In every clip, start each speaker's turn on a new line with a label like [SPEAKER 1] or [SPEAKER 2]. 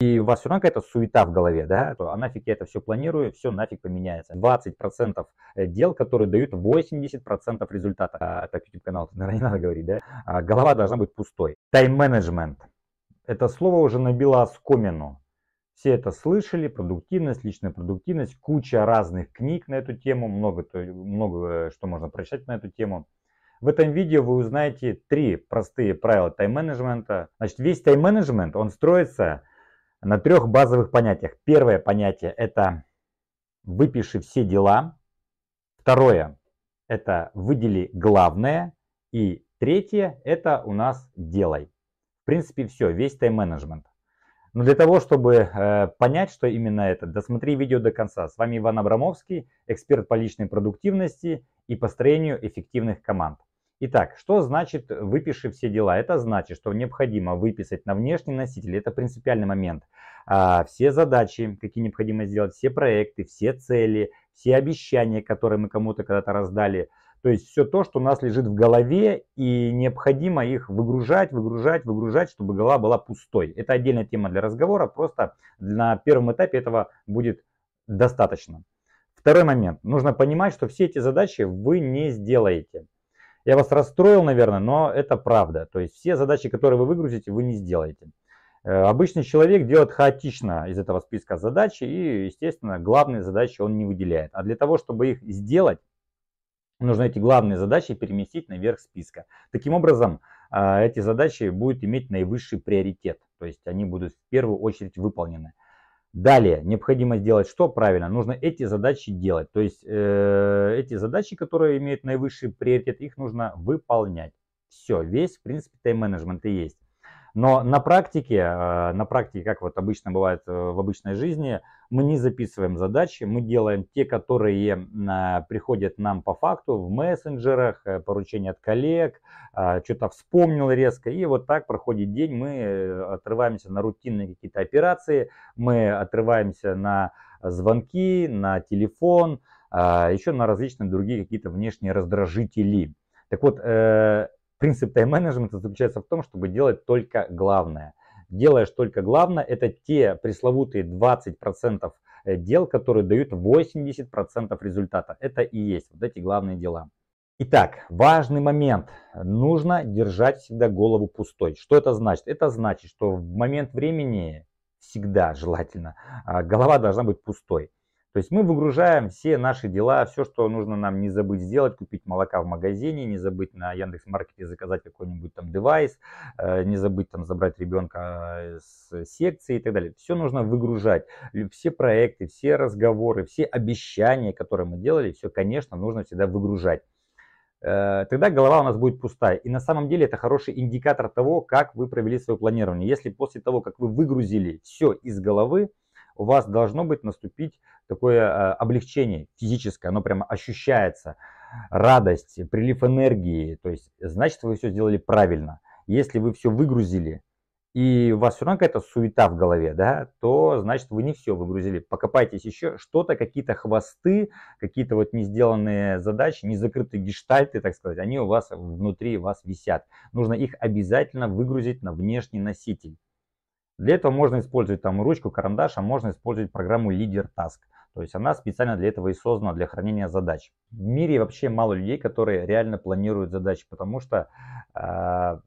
[SPEAKER 1] и у вас все равно какая-то суета в голове, да, а нафиг я это все планирую, все нафиг поменяется. 20% э, дел, которые дают 80% результата. А, так, YouTube канал, наверное, не надо говорить, да. А, голова должна быть пустой. Тайм-менеджмент. Это слово уже набило оскомину. Все это слышали, продуктивность, личная продуктивность, куча разных книг на эту тему, много, много э, что можно прочитать на эту тему. В этом видео вы узнаете три простые правила тайм-менеджмента. Значит, весь тайм-менеджмент, он строится на трех базовых понятиях. Первое понятие – это выпиши все дела. Второе – это выдели главное. И третье – это у нас делай. В принципе, все, весь тайм-менеджмент. Но для того, чтобы э, понять, что именно это, досмотри видео до конца. С вами Иван Абрамовский, эксперт по личной продуктивности и построению эффективных команд. Итак, что значит выпиши все дела? Это значит, что необходимо выписать на внешний носитель, это принципиальный момент, а, все задачи, какие необходимо сделать, все проекты, все цели, все обещания, которые мы кому-то когда-то раздали. То есть все то, что у нас лежит в голове, и необходимо их выгружать, выгружать, выгружать, чтобы голова была пустой. Это отдельная тема для разговора, просто на первом этапе этого будет достаточно. Второй момент. Нужно понимать, что все эти задачи вы не сделаете. Я вас расстроил, наверное, но это правда. То есть все задачи, которые вы выгрузите, вы не сделаете. Э, обычный человек делает хаотично из этого списка задачи и, естественно, главные задачи он не выделяет. А для того, чтобы их сделать, нужно эти главные задачи переместить наверх списка. Таким образом, э, эти задачи будут иметь наивысший приоритет. То есть они будут в первую очередь выполнены. Далее, необходимо сделать что правильно? Нужно эти задачи делать. То есть э, эти задачи, которые имеют наивысший приоритет, их нужно выполнять. Все, весь, в принципе, тайм-менеджмент и есть. Но на практике, э, на практике, как вот обычно бывает э, в обычной жизни, мы не записываем задачи, мы делаем те, которые э, приходят нам по факту в мессенджерах, поручения от коллег, что-то вспомнил резко, и вот так проходит день, мы отрываемся на рутинные какие-то операции, мы отрываемся на звонки, на телефон, еще на различные другие какие-то внешние раздражители. Так вот, Принцип тайм-менеджмента заключается в том, чтобы делать только главное. Делаешь только главное, это те пресловутые 20% э, дел, которые дают 80% результата. Это и есть вот эти главные дела. Итак, важный момент. Нужно держать всегда голову пустой. Что это значит? Это значит, что в момент времени всегда желательно а, голова должна быть пустой. То есть мы выгружаем все наши дела, все, что нужно нам не забыть сделать, купить молока в магазине, не забыть на Яндекс Маркете заказать какой-нибудь там девайс, э, не забыть там забрать ребенка с секции и так далее. Все нужно выгружать. Все проекты, все разговоры, все обещания, которые мы делали, все, конечно, нужно всегда выгружать э, тогда голова у нас будет пустая. И на самом деле это хороший индикатор того, как вы провели свое планирование. Если после того, как вы выгрузили все из головы, у вас должно быть наступить такое э, облегчение физическое, оно прямо ощущается, радость, прилив энергии, то есть значит вы все сделали правильно. Если вы все выгрузили, и у вас все равно какая-то суета в голове, да, то значит вы не все выгрузили. Покопайтесь еще что-то, какие-то хвосты, какие-то вот не сделанные задачи, не закрытые гештальты, так сказать, они у вас внутри вас висят. Нужно их обязательно выгрузить на внешний носитель. Для этого можно использовать там ручку, карандаш, а можно использовать программу Leader Task. То есть она специально для этого и создана, для хранения задач. В мире вообще мало людей, которые реально планируют задачи, потому что э,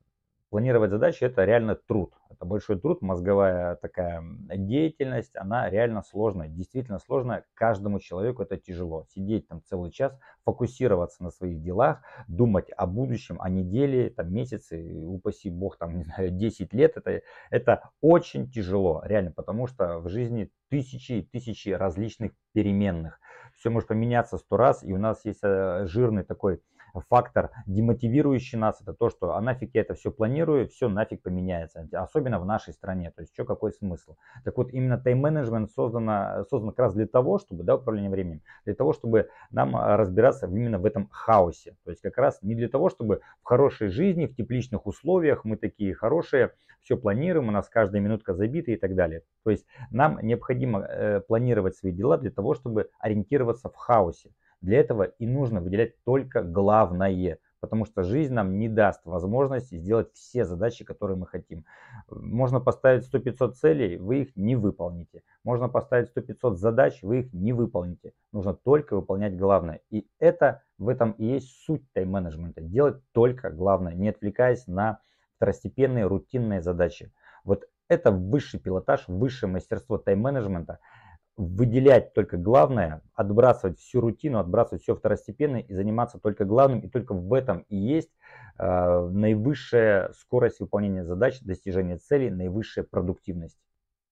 [SPEAKER 1] планировать задачи это реально труд. Это большой труд, мозговая такая деятельность, она реально сложная, действительно сложная. Каждому человеку это тяжело. Сидеть там целый час, фокусироваться на своих делах, думать о будущем, о неделе, там месяце, упаси бог, там, не знаю, 10 лет, это, это очень тяжело, реально, потому что в жизни тысячи и тысячи различных переменных. Все может поменяться сто раз, и у нас есть э, жирный такой фактор, демотивирующий нас, это то, что а нафиг я это все планирую, все нафиг поменяется. Особенно в нашей стране. То есть, что какой смысл? Так вот, именно тайм-менеджмент создан, создан как раз для того, чтобы, да, управление временем, для того, чтобы нам а, разбираться именно в этом хаосе. То есть, как раз не для того, чтобы в хорошей жизни, в тепличных условиях мы такие хорошие, все планируем, у нас каждая минутка забита и так далее. То есть, нам необходимо э, планировать свои дела для того, чтобы ориентироваться в хаосе. Для этого и нужно выделять только главное. Потому что жизнь нам не даст возможности сделать все задачи, которые мы хотим. Можно поставить 100-500 целей, вы их не выполните. Можно поставить 100-500 задач, вы их не выполните. Нужно только выполнять главное. И это в этом и есть суть тайм-менеджмента. Делать только главное, не отвлекаясь на второстепенные рутинные задачи. Вот это высший пилотаж, высшее мастерство тайм-менеджмента – выделять только главное, отбрасывать всю рутину, отбрасывать все второстепенное и заниматься только главным. И только в этом и есть э, наивысшая скорость выполнения задач, достижения целей, наивысшая продуктивность.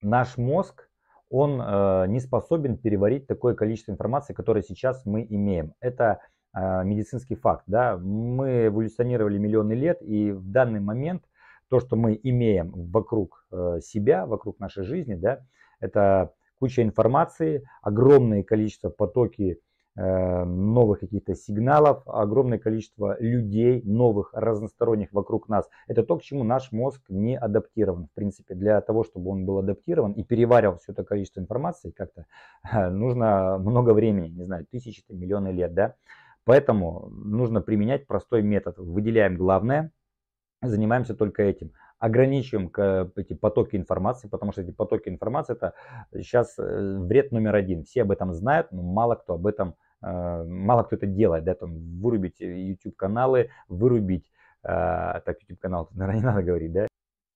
[SPEAKER 1] Наш мозг, он э, не способен переварить такое количество информации, которое сейчас мы имеем. Это э, медицинский факт. Да? Мы эволюционировали миллионы лет, и в данный момент то, что мы имеем вокруг э, себя, вокруг нашей жизни, да, это куча информации, огромное количество потоки э, новых каких-то сигналов, огромное количество людей, новых, разносторонних вокруг нас. Это то, к чему наш мозг не адаптирован. В принципе, для того, чтобы он был адаптирован и переваривал все это количество информации, как-то э, нужно много времени, не знаю, тысячи, миллионы лет, да. Поэтому нужно применять простой метод. Выделяем главное, занимаемся только этим ограничиваем эти потоки информации, потому что эти потоки информации это сейчас э, вред номер один. Все об этом знают, но мало кто об этом, э, мало кто это делает. Да, там, вырубить YouTube каналы, вырубить, э, так YouTube канал, наверное, не надо говорить, да.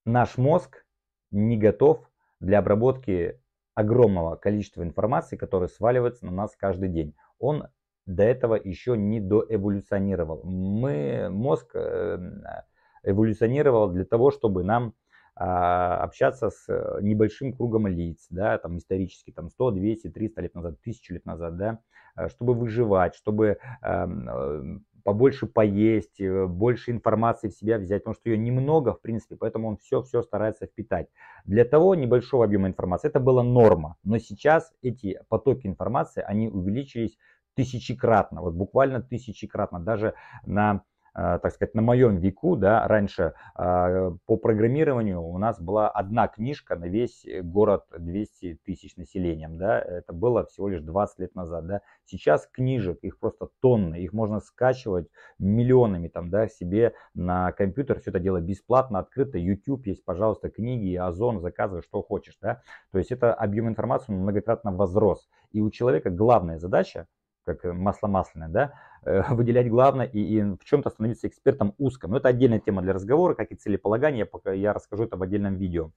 [SPEAKER 1] Наш мозг не готов для обработки огромного количества информации, которая сваливается на нас каждый день. Он до этого еще не доэволюционировал. Мы, мозг эволюционировал для того, чтобы нам а, общаться с э, небольшим кругом лиц, да, там исторически, там 100, 200, 300 лет назад, 1000 лет назад, да, э, чтобы выживать, чтобы эм, э, побольше поесть, больше информации в себя взять, потому что ее немного, в принципе, поэтому он все-все старается впитать. Для того небольшого объема информации это была норма, но сейчас эти потоки информации, они увеличились тысячекратно, вот буквально тысячекратно, даже на так сказать, на моем веку, да, раньше а, по программированию у нас была одна книжка на весь город 200 тысяч населением, да, это было всего лишь 20 лет назад, да. Сейчас книжек, их просто тонны, их можно скачивать миллионами там, да, себе на компьютер, все это дело бесплатно, открыто, YouTube есть, пожалуйста, книги, Озон, заказывай, что хочешь, да. То есть это объем информации многократно возрос. И у человека главная задача как масло масляное, да, э, выделять главное и, и в чем-то становиться экспертом узком. Но это отдельная тема для разговора, как и целеполагание, пока я расскажу это в отдельном видео.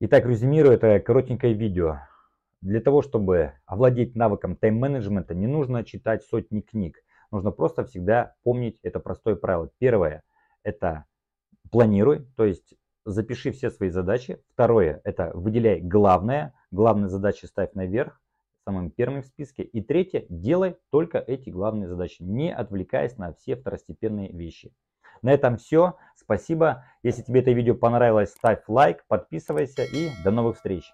[SPEAKER 1] Итак, резюмирую это коротенькое видео. Для того, чтобы овладеть навыком тайм-менеджмента, не нужно читать сотни книг. Нужно просто всегда помнить это простое правило. Первое – это планируй, то есть запиши все свои задачи. Второе – это выделяй главное. Главные задачи ставь наверх самым первым в списке. И третье, делай только эти главные задачи, не отвлекаясь на все второстепенные вещи. На этом все. Спасибо. Если тебе это видео понравилось, ставь лайк, подписывайся и до новых встреч.